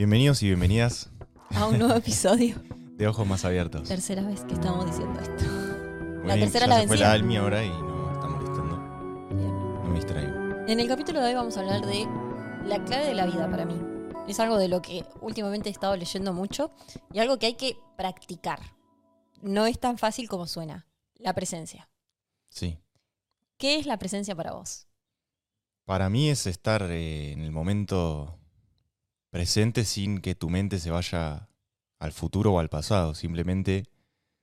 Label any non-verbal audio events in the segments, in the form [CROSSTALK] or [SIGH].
Bienvenidos y bienvenidas a un nuevo episodio. [LAUGHS] de Ojos Más Abiertos. Tercera vez que estamos diciendo esto. La tercera ya la se fue vencida. la Almi ahora y no está molestando. Bien. No me distraigo. En el capítulo de hoy vamos a hablar de la clave de la vida para mí. Es algo de lo que últimamente he estado leyendo mucho y algo que hay que practicar. No es tan fácil como suena. La presencia. Sí. ¿Qué es la presencia para vos? Para mí es estar eh, en el momento presente sin que tu mente se vaya al futuro o al pasado. Simplemente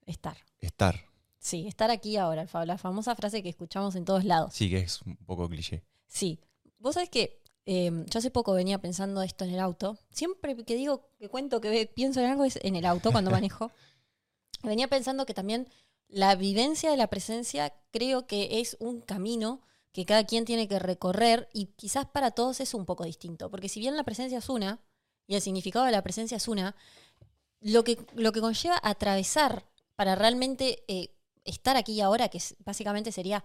Estar. estar. Sí, estar aquí ahora. La famosa frase que escuchamos en todos lados. Sí, que es un poco cliché. Sí. Vos sabés que eh, yo hace poco venía pensando esto en el auto. Siempre que digo, que cuento que pienso en algo es en el auto cuando [LAUGHS] manejo. venía pensando que también la vivencia de la presencia creo que es un camino que cada quien tiene que recorrer y quizás para todos es un poco distinto. Porque si bien la presencia es una y el significado de la presencia es una, lo que, lo que conlleva atravesar para realmente eh, estar aquí ahora, que básicamente sería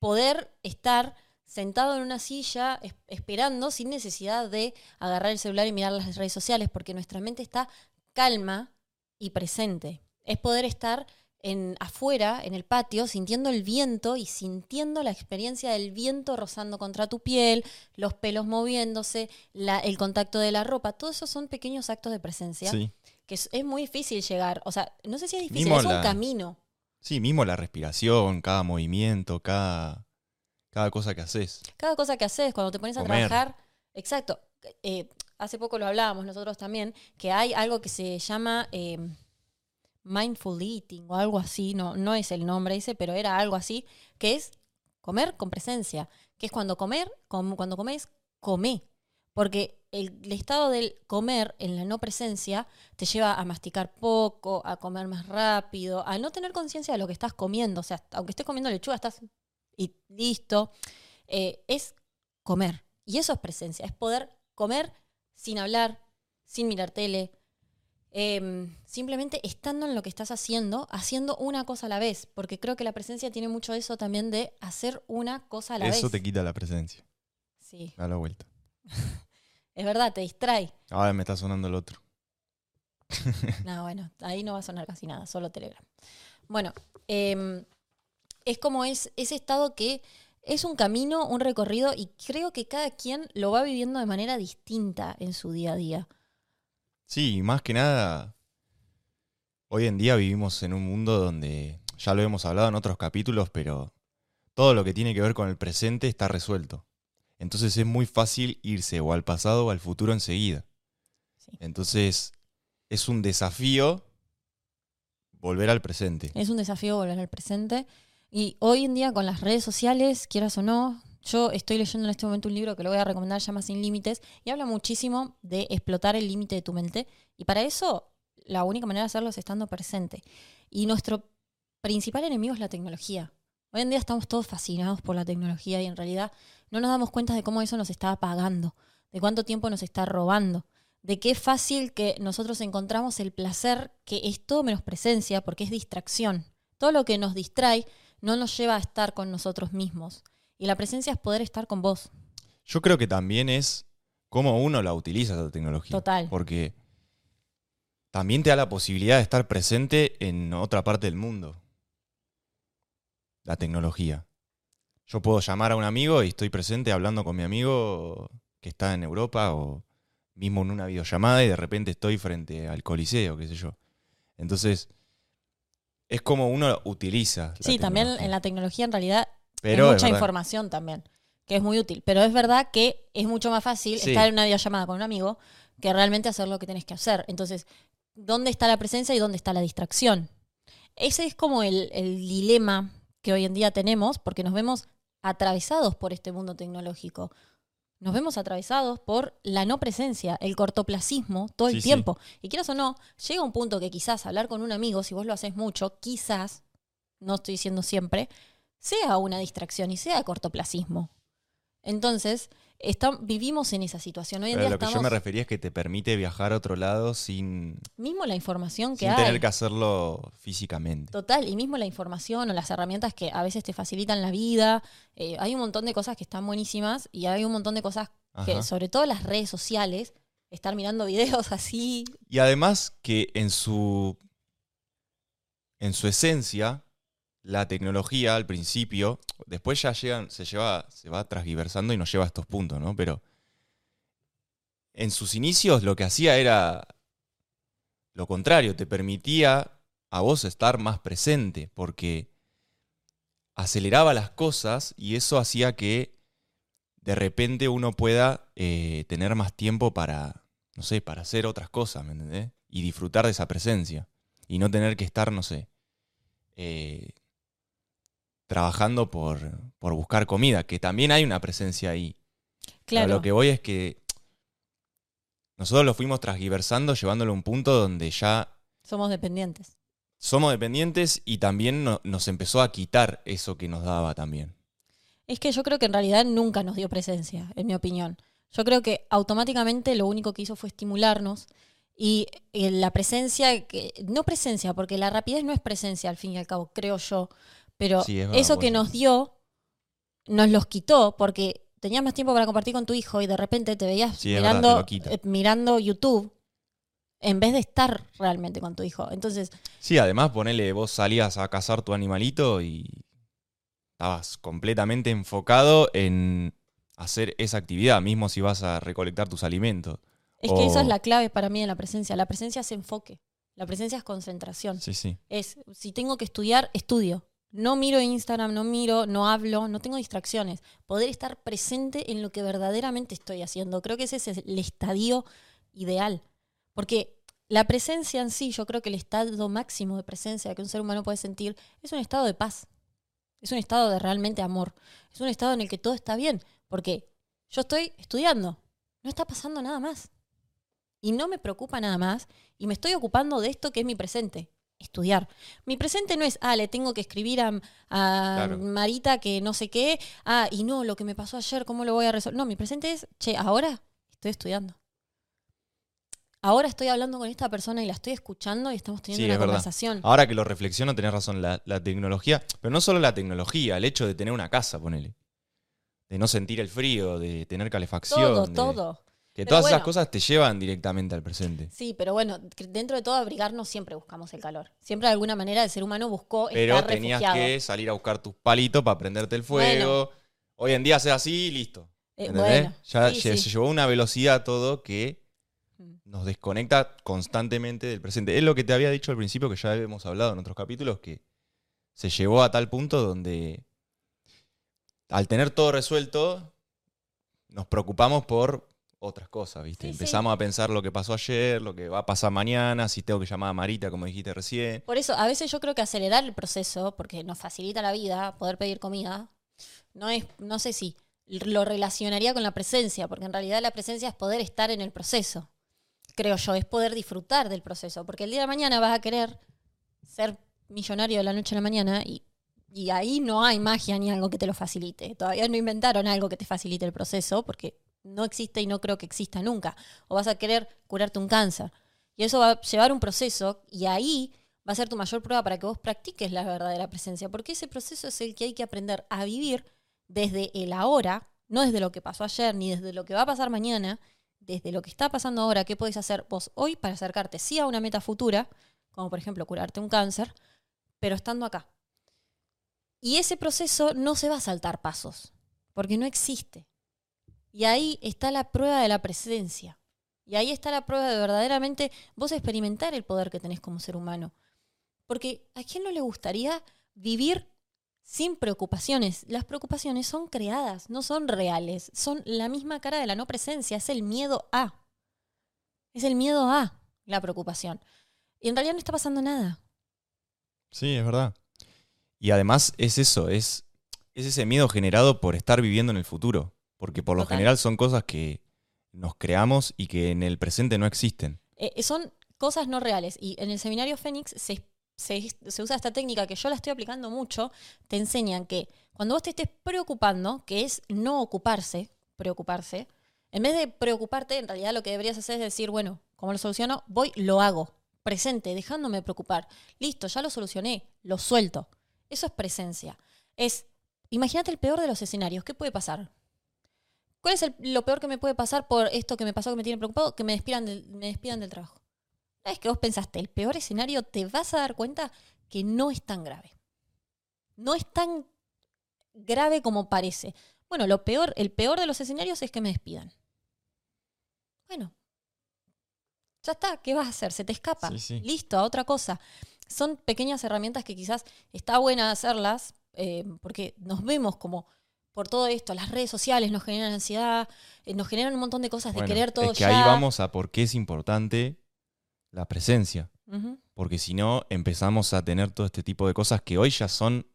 poder estar sentado en una silla es- esperando sin necesidad de agarrar el celular y mirar las redes sociales, porque nuestra mente está calma y presente. Es poder estar en, afuera, en el patio, sintiendo el viento y sintiendo la experiencia del viento rozando contra tu piel, los pelos moviéndose, la- el contacto de la ropa. Todos esos son pequeños actos de presencia Sí. que es, es muy difícil llegar. O sea, no sé si es difícil, Mismo es un camino. Sí, mismo la respiración, cada movimiento, cada, cada cosa que haces. Cada cosa que haces cuando te pones a Comer. trabajar. Exacto. Eh, hace poco lo hablábamos nosotros también, que hay algo que se llama eh, mindful eating o algo así, no, no es el nombre ese, pero era algo así, que es comer con presencia, que es cuando comer, com- cuando comes, come. Porque el, estado del comer en la no presencia te lleva a masticar poco, a comer más rápido, a no tener conciencia de lo que estás comiendo. O sea, aunque estés comiendo lechuga, estás y listo. Eh, es comer. Y eso es presencia, es poder comer sin hablar, sin mirar tele, em, simplemente estando en lo que estás haciendo, haciendo una cosa a la vez. Porque creo que la presencia tiene mucho eso también de hacer una cosa a la Eso vez. te quita la presencia. Sí, Da la vuelta. [LAUGHS] es verdad, te distrae. Ahora me está sonando el otro. [LAUGHS] No, bueno, ahí no va a sonar casi nada, solo Telegram. Bueno, em, es como es ese estado que es un camino, un recorrido, y creo que cada quien lo va viviendo de manera distinta en su día a día. Sí, más que nada, hoy en día vivimos en un mundo donde, ya lo hemos hablado en otros capítulos, pero todo lo que tiene que ver con el presente está resuelto. Entonces es muy fácil irse o al pasado o al futuro enseguida. Sí. Entonces es un desafío volver al presente. Es un desafío volver al presente. Y hoy en día con las redes sociales, quieras o no, yo estoy leyendo en este momento un libro que lo voy a recomendar, llama Sin Límites, y habla muchísimo de explotar el límite de tu mente. Y para eso, la única manera de hacerlo es estando presente. Y nuestro principal enemigo es la tecnología. Hoy en día estamos todos fascinados por la tecnología y en realidad no nos damos cuenta de cómo eso nos está apagando, de cuánto tiempo nos está robando, de qué fácil que nosotros encontramos el placer, que es todo menos presencia, porque es distracción. Todo lo que nos distrae no nos lleva a estar con nosotros mismos. Y la presencia es poder estar con vos. Yo creo que también es cómo uno la utiliza esa tecnología. Total. Porque también te da la posibilidad de estar presente en otra parte del mundo. La tecnología. Yo puedo llamar a un amigo y estoy presente hablando con mi amigo que está en Europa o mismo en una videollamada y de repente estoy frente al coliseo, qué sé yo. Entonces, es como uno utiliza. la sí, también en la tecnología en realidad Pero es mucha verdad. información también, que es muy útil. Pero es verdad que es mucho más fácil Sí. estar en una videollamada con un amigo que realmente hacer lo que tenés que hacer. Entonces, ¿dónde está la presencia y dónde está la distracción? Ese es como el, el dilema que hoy en día tenemos, porque nos vemos atravesados por este mundo tecnológico. Nos vemos atravesados por la no presencia, el cortoplacismo todo el Sí, sí. tiempo. Y quieras o no, llega un punto que quizás hablar con un amigo, si vos lo haces mucho, quizás, no estoy diciendo siempre, sea una distracción y sea cortoplacismo. Entonces, está- vivimos en esa situación. Hoy en Pero día lo que yo me refería es que te permite viajar a otro lado sin, mismo la información que sin hay. tener que hacerlo físicamente. Total, y mismo la información o las herramientas que a veces te facilitan la vida. eh, hay un montón de cosas que están buenísimas y hay un montón de cosas que, Ajá. sobre todo las redes sociales, estar mirando videos [LAUGHS] así. Y además que en su, en su esencia, la tecnología al principio, después ya llegan, se, lleva, se va transgiversando y nos lleva a estos puntos, ¿no? Pero en sus inicios lo que hacía era lo contrario, te permitía a vos estar más presente, porque aceleraba las cosas y eso hacía que de repente uno pueda eh, tener más tiempo para, no sé, para hacer otras cosas, ¿me entendés? Y disfrutar de esa presencia. Y no tener que estar, no sé, eh, trabajando por, por, buscar comida, que también hay una presencia ahí. Claro. Pero lo que voy es que nosotros lo fuimos transgiversando, llevándolo a un punto donde ya somos dependientes. Somos dependientes y también no, nos empezó a quitar eso que nos daba también. Es que yo creo que en realidad nunca nos dio presencia, en mi opinión. Yo creo que automáticamente lo único que hizo fue estimularnos y eh, la presencia, que, no presencia, porque la rapidez no es presencia al fin y al cabo, creo yo, pero Sí, es verdad, eso que nos dio, nos los quitó porque tenías más tiempo para compartir con tu hijo y de repente te veías Sí, es verdad, te mirando, eh, mirando YouTube en vez de estar realmente con tu hijo. Entonces, Sí, además, ponele, vos salías a cazar tu animalito y estabas completamente enfocado en hacer esa actividad, mismo si vas a recolectar tus alimentos. es que esa es la clave para mí de la presencia. La presencia es enfoque, la presencia es concentración. Sí, sí. es, si tengo que estudiar, estudio. No miro Instagram, no miro, no hablo, no tengo distracciones. Poder estar presente en lo que verdaderamente estoy haciendo. Creo que ese es el estadio ideal. Porque la presencia en sí, yo creo que el estado máximo de presencia que un ser humano puede sentir es un estado de paz. Es un estado de realmente amor. Es un estado en el que todo está bien. Porque yo estoy estudiando. No está pasando nada más. Y no me preocupa nada más. Y me estoy ocupando de esto que es mi presente estudiar. Mi presente no es, ah, le tengo que escribir a, a Claro. Marita que no sé qué, ah, y no, lo que me pasó ayer, ¿cómo lo voy a resolver? No, mi presente es, che, ahora estoy estudiando. Ahora estoy hablando con esta persona y la estoy escuchando y estamos teniendo Sí, una es verdad. conversación. Ahora que lo reflexiono, tenés razón, la, la tecnología, pero no solo la tecnología, el hecho de tener una casa, ponele. De no sentir el frío, de tener calefacción. todo, de- todo. Que Pero todas esas cosas te llevan directamente al presente. Sí, pero bueno, dentro de todo abrigarnos siempre buscamos el calor. Siempre de alguna manera el ser humano buscó Pero estar tenías refugiado. que salir a buscar tus palitos para prenderte el fuego. Hoy en día haces así, listo. Eh, bueno, ya sí, lle- sí. se llevó a una velocidad todo que Mm. nos desconecta constantemente del presente. Es lo que te había dicho al principio, que ya hemos hablado en otros capítulos, que se llevó a tal punto donde al tener todo resuelto, nos preocupamos por otras cosas, ¿viste? Sí, sí. Empezamos a pensar lo que pasó ayer, lo que va a pasar mañana, si tengo que llamar a Marita, como dijiste recién. Por eso, a veces yo creo que acelerar el proceso, porque nos facilita la vida, poder pedir comida, no es, no sé si lo relacionaría con la presencia, porque en realidad la presencia es poder estar en el proceso. Creo yo, es poder disfrutar del proceso, porque el día de mañana vas a querer ser millonario de la noche a la mañana y, y ahí no hay magia ni algo que te lo facilite. Todavía no inventaron algo que te facilite el proceso, porque no existe y no creo que exista nunca. O vas a querer curarte un cáncer. Y eso va a llevar un proceso y ahí va a ser tu mayor prueba para que vos practiques la verdadera presencia, porque ese proceso es el que hay que aprender a vivir desde el ahora, no desde lo que pasó ayer, ni desde lo que va a pasar mañana, desde lo que está pasando ahora, qué podés hacer vos hoy para acercarte sí a una meta futura, como por ejemplo curarte un cáncer, pero estando acá. Y ese proceso no se va a saltar pasos, porque no existe. Y ahí está la prueba de la presencia. Y ahí está la prueba de verdaderamente vos experimentar el poder que tenés como ser humano. Porque ¿a quién no le gustaría vivir sin preocupaciones? Las preocupaciones son creadas, no son reales. Son la misma cara de la no presencia, es el miedo a. Es el miedo a la preocupación. Y en realidad no está pasando nada. Sí, es verdad. Y además es eso, es, es ese miedo generado por estar viviendo en el futuro. Porque por lo Total. general son cosas que nos creamos y que en el presente no existen. Eh, son cosas no reales. Y en el seminario Fénix se, se- se usa esta técnica que yo la estoy aplicando mucho. Te enseñan que cuando vos te estés preocupando, que es no ocuparse, preocuparse, en vez de preocuparte, en realidad lo que deberías hacer es decir, bueno, ¿cómo lo soluciono? Voy, lo hago. Presente, dejándome preocupar. Listo, ya lo solucioné, lo suelto. Eso es presencia. Es, imagínate el peor de los escenarios. ¿Qué puede pasar? ¿Cuál es el- lo peor que me puede pasar por esto que me pasó que me tiene preocupado? Que me despidan del, me despidan del trabajo. Una vez que vos pensaste el peor escenario, te vas a dar cuenta que no es tan grave. No es tan grave como parece. Bueno, lo peor, el peor de los escenarios es que me despidan. Bueno, ya está, ¿qué vas a hacer? Se te escapa. Sí, sí. Listo, a otra cosa. Son pequeñas herramientas que quizás está buena hacerlas, eh, porque nos vemos como por todo esto, las redes sociales nos generan ansiedad, eh, nos generan un montón de cosas de querer todo es que ya. ahí vamos a por qué es importante la presencia. Porque si no, empezamos a tener todo este tipo de cosas que hoy ya son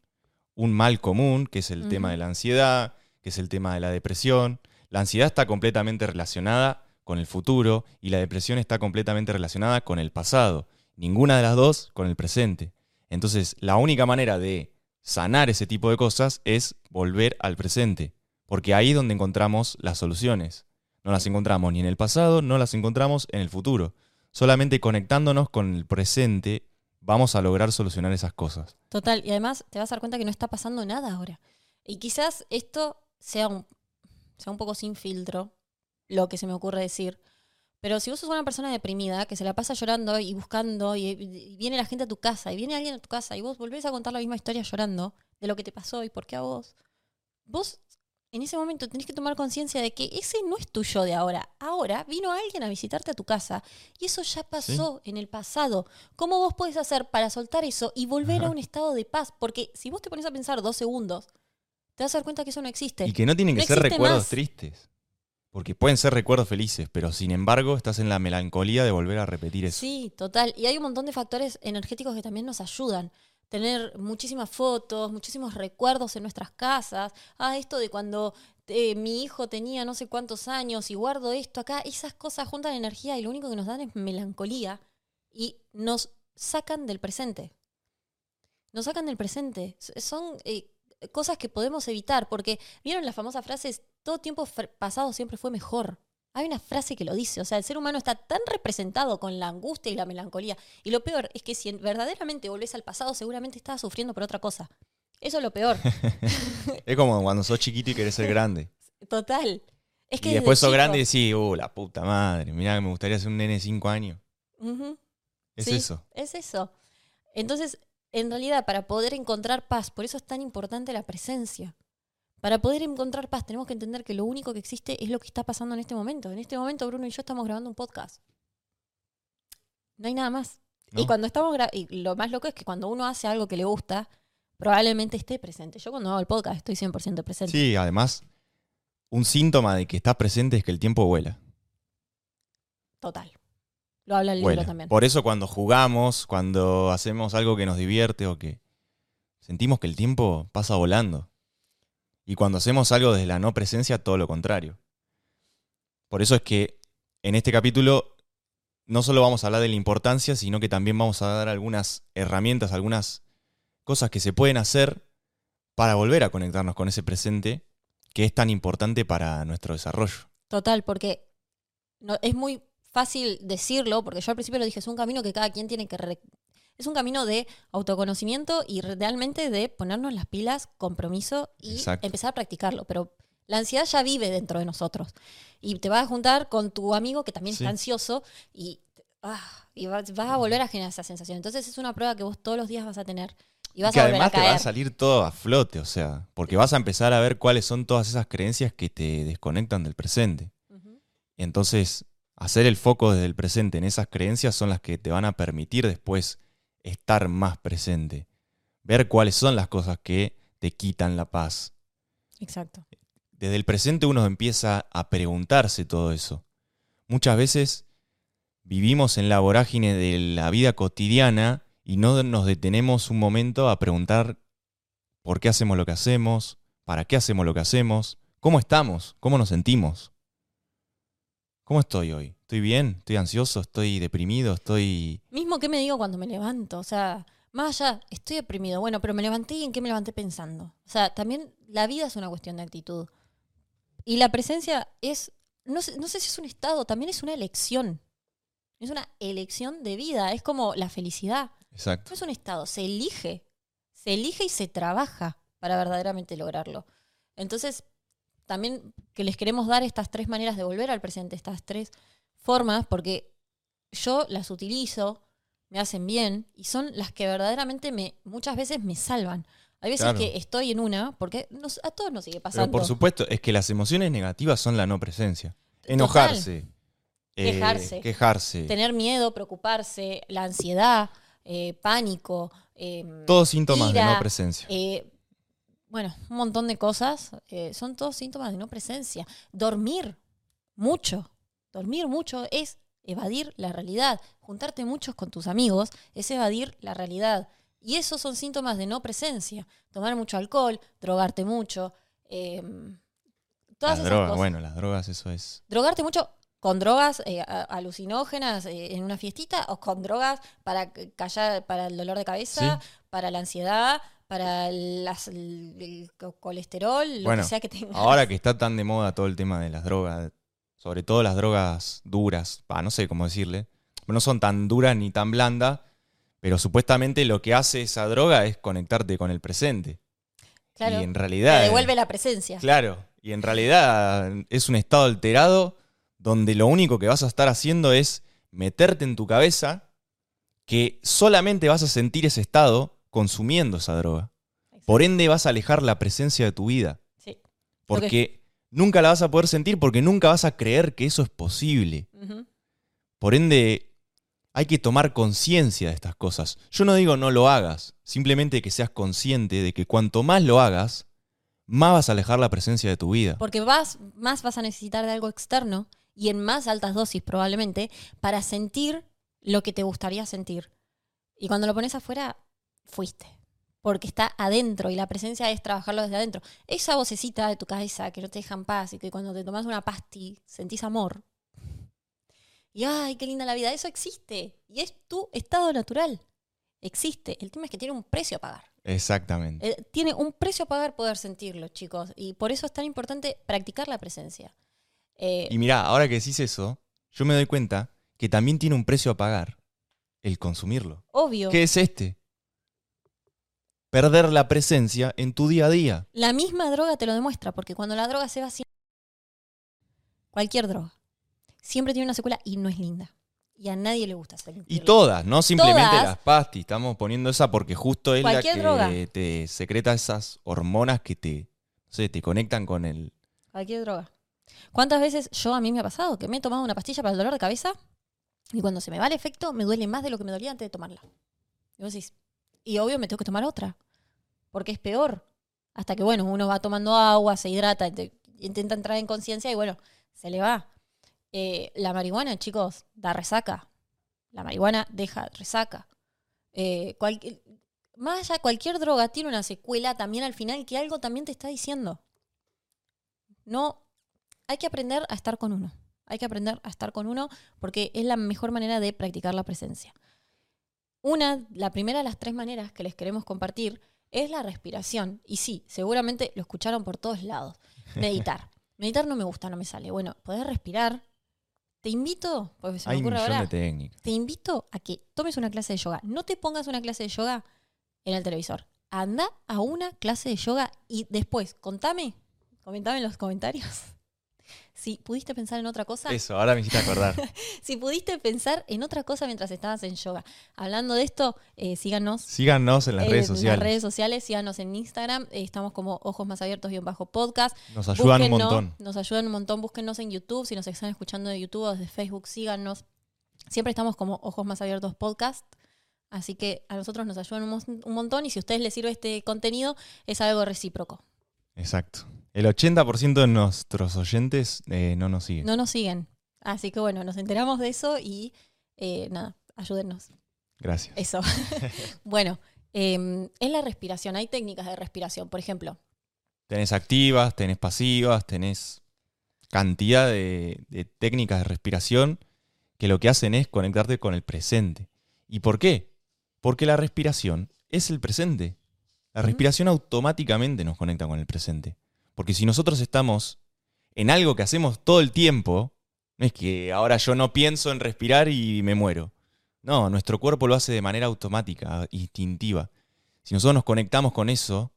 un mal común, que es el tema de la ansiedad, que es el tema de la depresión. La ansiedad está completamente relacionada con el futuro y la depresión está completamente relacionada con el pasado. Ninguna de las dos con el presente. Entonces, la única manera de sanar ese tipo de cosas es volver al presente. Porque ahí es donde encontramos las soluciones. No las encontramos ni en el pasado, no las encontramos en el futuro. Solamente conectándonos con el presente vamos a lograr solucionar esas cosas. Total, y además te vas a dar cuenta que no está pasando nada ahora. Y quizás esto sea un, sea un poco sin filtro, lo que se me ocurre decir. Pero si vos sos una persona deprimida que se la pasa llorando y buscando, y, y viene la gente a tu casa, y viene alguien a tu casa, y vos volvés a contar la misma historia llorando de lo que te pasó y por qué a vos, vos en ese momento tenés que tomar conciencia de que ese no es tu yo de ahora. Ahora vino alguien a visitarte a tu casa y eso ya pasó en el pasado. ¿Cómo vos podés hacer para soltar eso y volver a un estado de paz? Porque si vos te pones a pensar dos segundos, te vas a dar cuenta que eso no existe. Y que no tienen que No ser recuerdos más. tristes. Porque pueden ser recuerdos felices, pero sin embargo estás en la melancolía de volver a repetir eso. Sí, total. Y hay un montón de factores energéticos que también nos ayudan. Tener muchísimas fotos, muchísimos recuerdos en nuestras casas. Ah, esto de cuando eh, mi hijo tenía no sé cuántos años y guardo esto acá. Esas cosas juntan energía y lo único que nos dan es melancolía y nos sacan del presente. Nos sacan del presente. Son eh, cosas que podemos evitar porque, ¿vieron las famosas frases? Todo tiempo pasado siempre fue mejor. Hay una frase que lo dice, o sea, el ser humano está tan representado con la angustia y la melancolía. Y lo peor es que si verdaderamente volvés al pasado, seguramente estabas sufriendo por otra cosa. Eso es lo peor. [LAUGHS] Es como cuando sos chiquito y querés ser grande. Total. Es que y después sos chico- grande y decís, uh, la puta madre, mirá, me gustaría ser un nene de 5 años. Es sí, eso. Es eso. Entonces, en realidad, para poder encontrar paz, por eso es tan importante la presencia. Para poder encontrar paz, tenemos que entender que lo único que existe es lo que está pasando en este momento. En este momento, Bruno y yo estamos grabando un podcast. No hay nada más. Y cuando estamos y lo más loco es que cuando uno hace algo que le gusta, probablemente esté presente. Yo cuando hago el podcast estoy 100% presente. Sí, además, un síntoma de que estás presente es que el tiempo vuela. Total. Lo habla el libro vuela. también. Por eso cuando jugamos, cuando hacemos algo que nos divierte o que sentimos que el tiempo pasa volando. Y cuando hacemos algo desde la no presencia, todo lo contrario. Por eso es que en este capítulo no solo vamos a hablar de la importancia, sino que también vamos a dar algunas herramientas, algunas cosas que se pueden hacer para volver a conectarnos con ese presente que es tan importante para nuestro desarrollo. Total, porque es muy fácil decirlo, porque yo al principio lo dije, es un camino que cada quien tiene que... re- es un camino de autoconocimiento y realmente de ponernos las pilas, compromiso y Exacto. empezar a practicarlo. Pero la ansiedad ya vive dentro de nosotros. Y te vas a juntar con tu amigo que también Sí. está ansioso y, ah, y vas, vas a volver a generar esa sensación. Entonces es una prueba que vos todos los días vas a tener y vas que a volver además a te va a salir todo a flote, o sea, porque vas a empezar a ver cuáles son todas esas creencias que te desconectan del presente. Entonces, hacer el foco desde el presente en esas creencias son las que te van a permitir después estar más presente. Ver cuáles son las cosas que te quitan la paz. Exacto. Desde el presente uno empieza a preguntarse todo eso. Muchas veces vivimos en la vorágine de la vida cotidiana y no nos detenemos un momento a preguntar por qué hacemos lo que hacemos, para qué hacemos lo que hacemos, cómo estamos, cómo nos sentimos. ¿Cómo estoy hoy? ¿Estoy bien? ¿Estoy ansioso? ¿Estoy deprimido? ¿Estoy...? Mismo que me digo cuando me levanto, o sea, más allá, estoy deprimido, bueno, pero me levanté y en qué me levanté pensando. O sea, también la vida es una cuestión de actitud. Y la presencia es, no sé, no sé si es un estado, también es una elección. Es una elección de vida, es como la felicidad. Exacto. No es un estado, se elige. Se elige y se trabaja para verdaderamente lograrlo. Entonces, también que les queremos dar estas tres maneras de volver al presente, estas tres formas, porque yo las utilizo, me hacen bien y son las que verdaderamente me muchas veces me salvan. Hay veces Claro. que estoy en una, porque nos- a todos nos sigue pasando. Pero por supuesto, es que las emociones negativas son la no presencia. Enojarse. eh, Quejarse. quejarse. Tener miedo, preocuparse, la ansiedad, eh, pánico. eh, Todos síntomas de no presencia. eh, bueno, un montón de cosas. son todos síntomas de no presencia. Dormir mucho. Dormir mucho es evadir la realidad. Juntarte muchos con tus amigos es evadir la realidad. Y esos son síntomas de no presencia. Tomar mucho alcohol, drogarte mucho. eh, todas las esas drogas, cosas. bueno, las drogas, eso es. Drogarte mucho con drogas eh, alucinógenas eh, en una fiestita o con drogas para callar, para el dolor de cabeza, para la ansiedad, para las- el, el co- colesterol, lo Bueno, que sea que tengas. Ahora que está tan de moda todo el tema de las drogas, sobre todo las drogas duras, no sé cómo decirle, no son tan duras ni tan blandas, pero supuestamente lo que hace esa droga es conectarte con el presente. claro, y en te realidad... devuelve la presencia. Claro, y en realidad es un estado alterado donde lo único que vas a estar haciendo es meterte en tu cabeza que solamente vas a sentir ese estado consumiendo esa droga. Por ende vas a alejar la presencia de tu vida. Sí. Porque nunca la vas a poder sentir porque nunca vas a creer que eso es posible. Por ende, hay que tomar conciencia de estas cosas. Yo no digo no lo hagas, simplemente que seas consciente de que cuanto más lo hagas, más vas a alejar la presencia de tu vida. Porque vas, más vas a necesitar de algo externo y en más altas dosis probablemente para sentir lo que te gustaría sentir. Y cuando lo pones afuera, fuiste. Porque está adentro y la presencia es trabajarlo desde adentro. Esa vocecita de tu cabeza que no te deja en paz y que cuando te tomas una pasti sentís amor. Y ay, qué linda la vida. Eso existe. Y es tu estado natural. Existe. El tema es que tiene un precio a pagar. Exactamente. Eh, tiene un precio a pagar poder sentirlo, chicos. Y por eso es tan importante practicar la presencia. Eh, Y mirá, ahora que decís eso, yo me doy cuenta que también tiene un precio a pagar el consumirlo. obvio. ¿Qué es este? Perder la presencia en tu día a día. La misma droga te lo demuestra, porque cuando la droga se va siempre. Cualquier droga. Siempre tiene una secuela y no es linda. Y a nadie le gusta. Y todas, no simplemente Todas. las pastis. Estamos poniendo esa porque justo es la que droga. te secreta esas hormonas que te, no sé, te conectan con el... Cualquier droga. ¿Cuántas veces yo a mí me ha pasado que me he tomado una pastilla para el dolor de cabeza y cuando se me va el efecto me duele más de lo que me dolía antes de tomarla? Y vos decís, y obvio me tengo que tomar otra, porque es peor. Hasta que, bueno, uno va tomando agua, se hidrata, te- intenta entrar en conciencia y, bueno, se le va. Eh, la marihuana, chicos, da resaca. La marihuana deja resaca. Eh, más allá, cualquier droga tiene una secuela también al final que algo también te está diciendo. No, hay que aprender a estar con uno. Hay que aprender a estar con uno porque es la mejor manera de practicar la presencia. Una, la primera de las tres maneras que les queremos compartir es la respiración. Y sí, seguramente lo escucharon por todos lados. Meditar. [LAUGHS] Meditar no me gusta, no me sale. Bueno, podés respirar. Te invito, porque se me Hay ocurre ahora, te invito a que tomes una clase de yoga. No te pongas una clase de yoga en el televisor. Anda a una clase de yoga y después, contame, comentame en los comentarios. Si pudiste pensar en otra cosa, Eso, ahora me hiciste acordar. [LAUGHS] si pudiste pensar en otra cosa mientras estabas en yoga. Hablando de esto, eh, síganos Síganos en las en redes sociales. las redes sociales, síganos en Instagram, eh, estamos como Ojos Más Abiertos y un bajo podcast. Nos ayudan un montón. Nos ayudan un montón. Búsquennos en YouTube. Si nos están escuchando de YouTube o desde Facebook, síganos. Siempre estamos como Ojos Más Abiertos Podcast. Así que a nosotros nos ayudan un, un montón y si a ustedes les sirve este contenido, es algo recíproco. Exacto. El 80% de nuestros oyentes eh, no nos siguen. No nos siguen. Así que bueno, nos enteramos de eso y eh, nada, ayúdennos. Gracias. Eso. [LAUGHS] bueno, eh, es la respiración. Hay técnicas de respiración. Por ejemplo, Tenés activas, tenés pasivas, tenés cantidad de, de técnicas de respiración que lo que hacen es conectarte con el presente. ¿Y por qué? Porque la respiración es el presente. La respiración automáticamente nos conecta con el presente. Porque si nosotros estamos en algo que hacemos todo el tiempo, no es que ahora yo no pienso en respirar y me muero. No, nuestro cuerpo lo hace de manera automática, instintiva. Si nosotros nos conectamos con eso,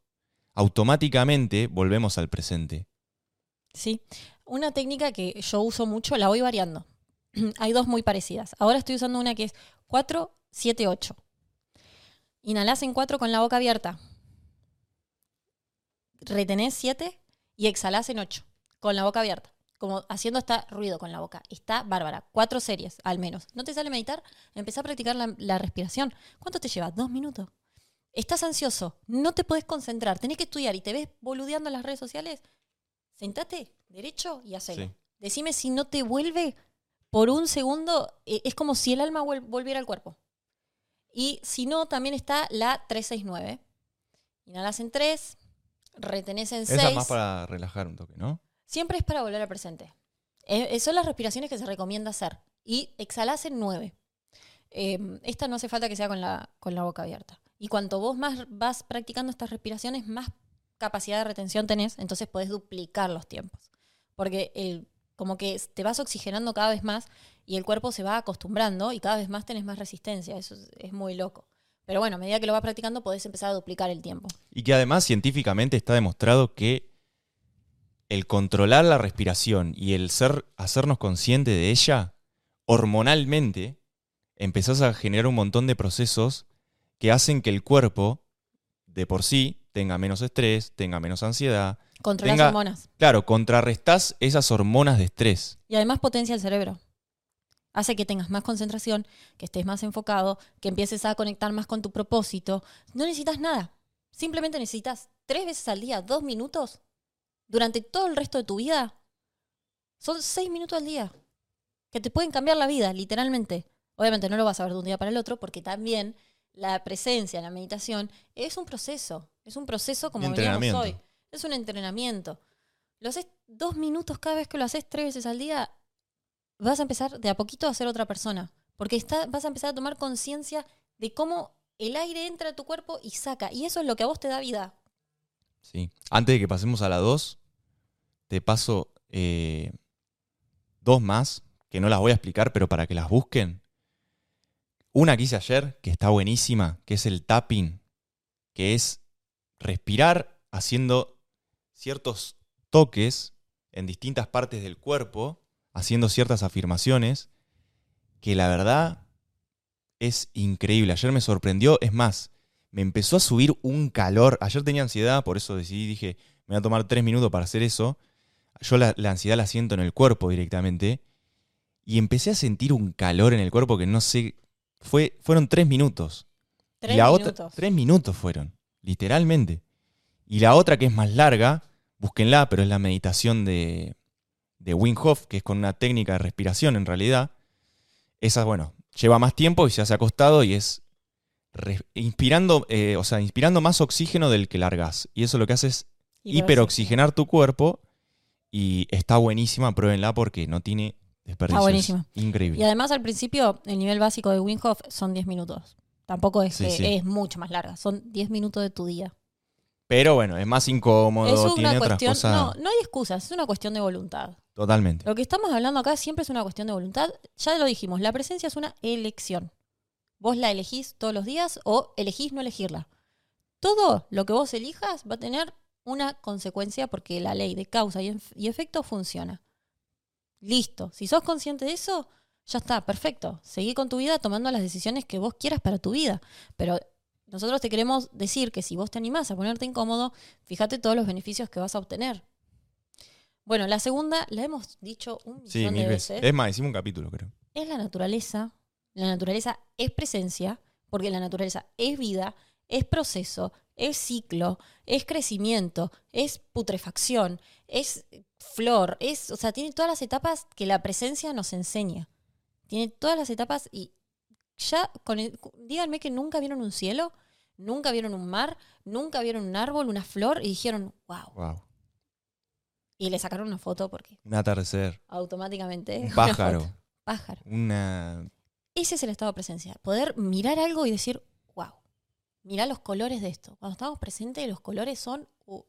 automáticamente volvemos al presente. Sí. Una técnica que yo uso mucho, la voy variando. [CLEARS THROAT] Hay dos muy parecidas. Ahora estoy usando una que es 4, 7, 8. Inhalás en 4 con la boca abierta. Retenés 7 y exhalás en 8 con la boca abierta. Como haciendo este ruido con la boca. Está bárbara. Cuatro series, al menos. ¿No te sale meditar? Empezá a practicar la, la respiración. ¿Cuánto te lleva? Dos minutos. Estás ansioso, no te puedes concentrar, tenés que estudiar y te ves boludeando en las redes sociales. Sentate derecho y hacelo. Sí. Decime si no te vuelve por un segundo, eh, es como si el alma volviera al cuerpo. Y si no, también está la 369. Inhalas en 3, retenés en 6. Esa es más para relajar un toque, ¿no? Siempre es para volver al presente. Eh, eh, son las respiraciones que se recomienda hacer. Y exhalás en 9. esta no hace falta que sea con la, con la boca abierta. Y cuanto vos más vas practicando estas respiraciones, más capacidad de retención tenés, entonces podés duplicar los tiempos. Porque el, como que te vas oxigenando cada vez más y el cuerpo se va acostumbrando y cada vez más tenés más resistencia. Eso es, es muy loco. Pero bueno, a medida que lo vas practicando podés empezar a duplicar el tiempo. Y que además científicamente está demostrado que el controlar la respiración y el ser, hacernos consciente de ella, hormonalmente, empezás a generar un montón de procesos que hacen que el cuerpo, de por sí, tenga menos estrés, tenga menos ansiedad. Controlar Tenga- hormonas. Claro, contrarrestás esas hormonas de estrés. Y además potencia el cerebro. Hace que tengas más concentración, que estés más enfocado, que empieces a conectar más con tu propósito. No necesitas nada. Simplemente necesitas tres veces al día, dos minutos, durante todo el resto de tu vida. Son seis minutos al día. Que te pueden cambiar la vida, literalmente. Obviamente no lo vas a ver de un día para el otro, porque también la presencia, la meditación, es un proceso. Es un proceso como veníamos hoy. Es un entrenamiento. Lo haces dos minutos cada vez que lo haces tres veces al día, vas a empezar de a poquito a ser otra persona. Porque está, vas a empezar a tomar conciencia de cómo el aire entra a tu cuerpo y saca. Y eso es lo que a vos te da vida. Sí. Antes de que pasemos a la 2, te paso eh, dos más, que no las voy a explicar, pero para que las busquen. Una que hice ayer, que está buenísima, que es el tapping, que es respirar haciendo ciertos toques en distintas partes del cuerpo, haciendo ciertas afirmaciones, que la verdad es increíble. Ayer me sorprendió, es más, me empezó a subir un calor. Ayer tenía ansiedad, por eso decidí, dije, me voy a tomar tres minutos para hacer eso. Yo la, la ansiedad la siento en el cuerpo directamente. Y empecé a sentir un calor en el cuerpo que no sé. Fue, fueron tres minutos. Tres y la minutos. otra. Tres minutos fueron, literalmente. Y la otra que es más larga, búsquenla, pero es la meditación de, de Wim Hof, que es con una técnica de respiración en realidad. Esa, bueno, lleva más tiempo y se hace acostado y es inspirando, eh, o sea, inspirando más oxígeno del que largas. Y eso lo que hace es hiperoxigenar tu cuerpo y está buenísima, pruébenla porque no tiene desperdicios. buenísima. Increíble. Y además al principio el nivel básico de Wim Hof son 10 minutos. Tampoco es Sí, que sí. es mucho más larga. Son 10 minutos de tu día. Pero bueno, es más incómodo, es tiene otras cosas. No, no hay excusas, es una cuestión de voluntad. Totalmente. Lo que estamos hablando acá siempre es una cuestión de voluntad. Ya lo dijimos, la presencia es una elección. Vos la elegís todos los días o elegís no elegirla. Todo lo que vos elijas va a tener una consecuencia porque la ley de causa y, ef- y efecto funciona. Listo. Si sos consciente de eso, ya está, perfecto. Seguí con tu vida tomando las decisiones que vos quieras para tu vida. Pero nosotros te queremos decir que si vos te animás a ponerte incómodo, fíjate todos los beneficios que vas a obtener. Bueno, la segunda la hemos dicho un millón Sí, de mil veces. veces. Es más, hicimos un capítulo, creo. Es la naturaleza. La naturaleza es presencia, porque la naturaleza es vida, es proceso, es ciclo, es crecimiento, es putrefacción, es flor, es, o sea, tiene todas las etapas que la presencia nos enseña. Tiene todas las etapas y ya con el- díganme que nunca vieron un cielo, nunca vieron un mar, nunca vieron un árbol, una flor y dijeron, wow. Wow. Y le sacaron una foto porque Un atardecer. automáticamente. Un [LAUGHS] una pájaro. foto. Pájaro. Una. Ese es el estado de presencia. Poder mirar algo y decir, wow, mirá los colores de esto. Cuando estamos presentes, los colores son,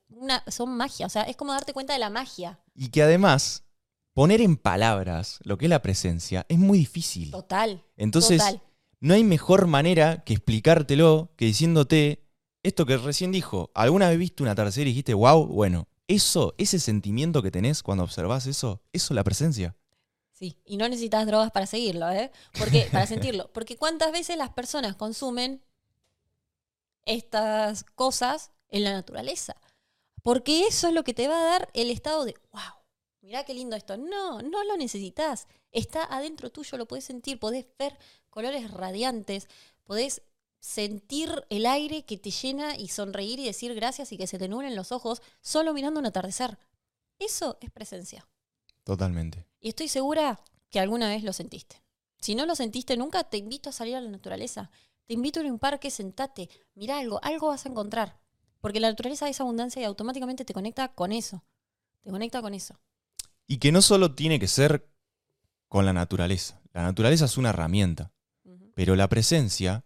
una, son magia. O sea, es como darte cuenta de la magia. Y que además, poner en palabras lo que es la presencia es muy difícil. Total. Entonces, total. no hay mejor manera que explicártelo que diciéndote esto que recién dijo. ¿Alguna vez viste un atardecer y dijiste, wow? Bueno, Eso, ese sentimiento que tenés cuando observás eso, eso es la presencia. Sí, y no necesitas drogas para seguirlo, ¿eh? Porque, para [LAUGHS] sentirlo. Porque cuántas veces las personas consumen estas cosas en la naturaleza. Porque eso es lo que te va a dar el estado de, wow, mirá qué lindo esto. No, no lo necesitas. Está adentro tuyo, lo puedes sentir, podés ver colores radiantes, podés sentir el aire que te llena y sonreír y decir gracias y que se te nublen los ojos solo mirando un atardecer. Eso es presencia. Totalmente. Y estoy segura que alguna vez lo sentiste. Si no lo sentiste nunca, te invito a salir a la naturaleza. Te invito a un parque, sentate, mira algo, algo vas a encontrar. Porque la naturaleza es abundancia y automáticamente te conecta con eso. Te conecta con eso. Y que no solo tiene que ser con la naturaleza. La naturaleza es una herramienta, pero la presencia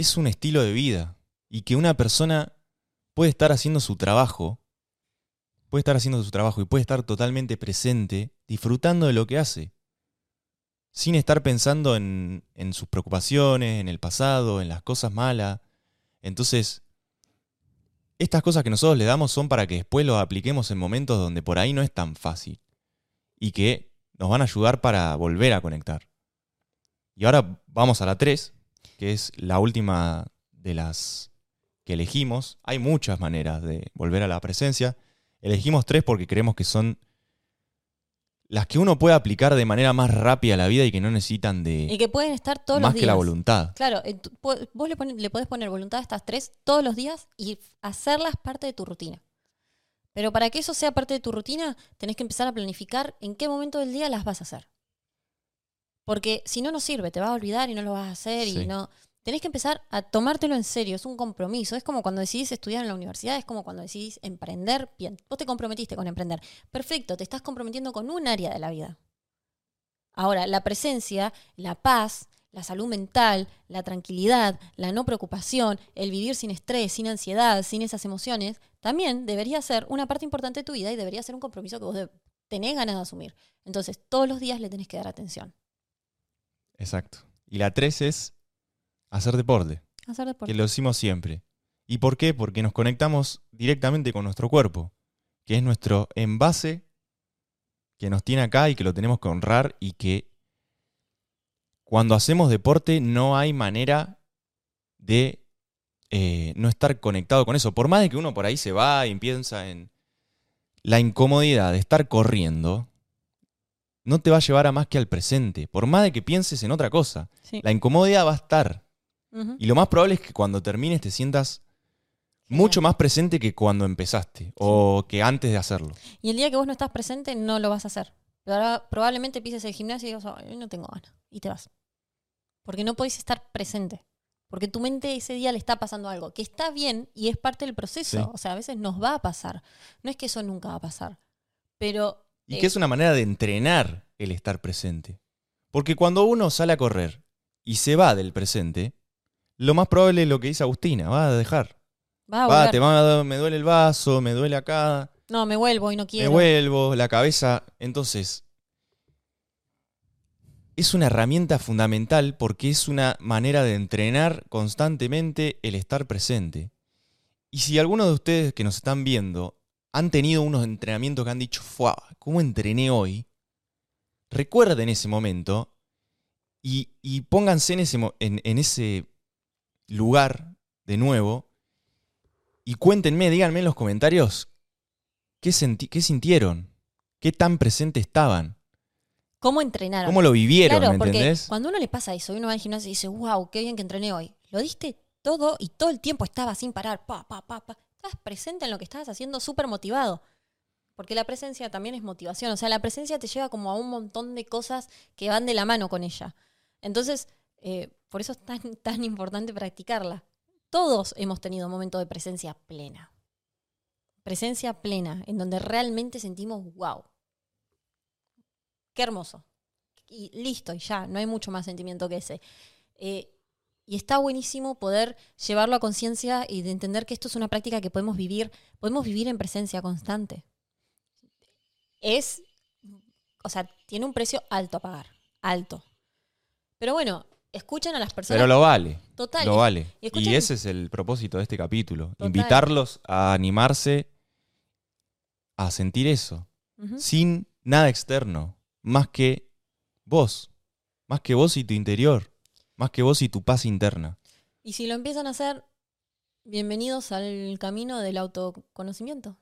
es un estilo de vida. Y que una persona puede estar haciendo su trabajo, puede estar haciendo su trabajo y puede estar totalmente presente, disfrutando de lo que hace, sin estar pensando en, en sus preocupaciones, en el pasado, en las cosas malas. Entonces, estas cosas que nosotros le damos son para que después los apliquemos en momentos donde por ahí no es tan fácil y que nos van a ayudar para volver a conectar. Y ahora vamos a la 3, que es la última de las que elegimos. Hay muchas maneras de volver a la presencia. Elegimos tres porque creemos que son las que uno puede aplicar de manera más rápida a la vida y que no necesitan Y de que pueden estar todos más los días. que la voluntad. Claro, eh, vos le, pone- le podés poner voluntad a estas tres todos los días y hacerlas parte de tu rutina. Pero para que eso sea parte de tu rutina, tenés que empezar a planificar en qué momento del día las vas a hacer. Porque si no, no sirve, te vas a olvidar y no lo vas a hacer Sí. y no. Tenés que empezar a tomártelo en serio, es un compromiso. Es como cuando decidís estudiar en la universidad, es como cuando decidís emprender. Bien, vos te comprometiste con emprender. Perfecto, te estás comprometiendo con un área de la vida. Ahora, la presencia, la paz, la salud mental, la tranquilidad, la no preocupación, el vivir sin estrés, sin ansiedad, sin esas emociones, también debería ser una parte importante de tu vida y debería ser un compromiso que vos tenés ganas de asumir. Entonces, todos los días le tenés que dar atención. Exacto. Y la 3 es hacer deporte. Hacer deporte. que lo decimos siempre. ¿Y por qué? Porque nos conectamos directamente con nuestro cuerpo, que es nuestro envase que nos tiene acá y que lo tenemos que honrar y que cuando hacemos deporte no hay manera de eh, no estar conectado con eso. Por más de que uno por ahí se va y piensa en la incomodidad de estar corriendo, no te va a llevar a más que al presente. Por más de que pienses en otra cosa, Sí. la incomodidad va a estar. Y lo más probable es que cuando termines te sientas mucho más presente que cuando empezaste o que antes de hacerlo. Y el día que vos no estás presente, no lo vas a hacer. Pero ahora probablemente pises el gimnasio y digas, "Ay, hoy no tengo ganas. Y te vas. Porque no podés estar presente. Porque tu mente ese día le está pasando algo. Que está bien y es parte del proceso. Sí. O sea, a veces nos va a pasar. No es que eso nunca va a pasar. Pero. Y que es una manera de entrenar el estar presente. Porque cuando uno sale a correr y se va del presente, lo más probable es lo que dice Agustina, va a dejar. va a Va, te va me duele el vaso, me duele acá, No, me vuelvo y no me quiero. vuelvo, la cabeza. Entonces, es una herramienta fundamental porque es una manera de entrenar constantemente el estar presente. Y si algunos de ustedes que nos están viendo han tenido unos entrenamientos que han dicho, ¡Fua! ¿Cómo entrené hoy? Recuerden ese momento y, y pónganse en ese, mo- en- en ese lugar de nuevo y cuéntenme, díganme en los comentarios qué, senti- qué sintieron, qué tan presente estaban, ¿Cómo entrenaron? cómo lo vivieron, claro, ¿me porque entendés? cuando uno le pasa eso uno va al gimnasio y dice, wow, qué bien que entrené hoy. Lo diste todo y todo el tiempo estaba sin parar. Pa, pa, pa, pa. Estabas presente en lo que estabas haciendo, súper motivado. Porque la presencia también es motivación. O sea, la presencia te lleva como a un montón de cosas que van de la mano con ella. Entonces, eh, por eso es tan, [LAUGHS] tan importante practicarla. Todos hemos tenido momentos de presencia plena. Presencia plena, en donde realmente sentimos, wow, qué hermoso. Y listo, y ya, no hay mucho más sentimiento que ese. Eh, y está buenísimo poder llevarlo a conciencia y de entender que esto es una práctica que podemos vivir, podemos vivir en presencia constante. Es, o sea, tiene un precio alto a pagar, alto. Pero bueno, escuchan a las personas. Pero lo vale, total, lo vale. y ese es el propósito de este capítulo, Total. invitarlos a animarse a sentir eso, sin nada externo, más que vos, más que vos y tu interior, más que vos y tu paz interna. Y si lo empiezan a hacer, bienvenidos al camino del autoconocimiento.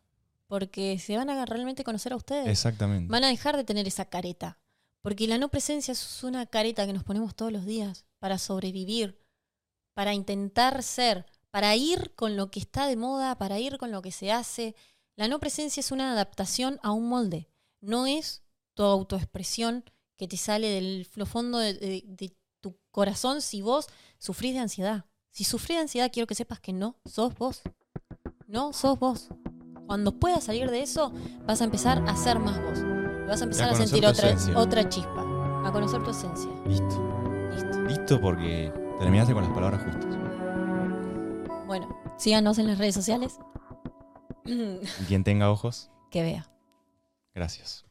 Porque se van a realmente conocer a ustedes. Exactamente. Van a dejar de tener esa careta. Porque la no presencia es una careta que nos ponemos todos los días para sobrevivir, para intentar ser, para ir con lo que está de moda, para ir con lo que se hace. La no presencia es una adaptación a un molde. No es tu autoexpresión que te sale del lo fondo de, de- de tu corazón si vos sufrís de ansiedad. Si sufrís de ansiedad, quiero que sepas que no sos vos. No sos vos. Cuando puedas salir de eso, vas a empezar a ser más vos. Vas a empezar a, sentir otra, esencia. otra chispa. A conocer tu esencia. Listo. Listo. Listo porque terminaste con las palabras justas. Bueno, síganos en las redes sociales. Quien tenga ojos, que vea. gracias.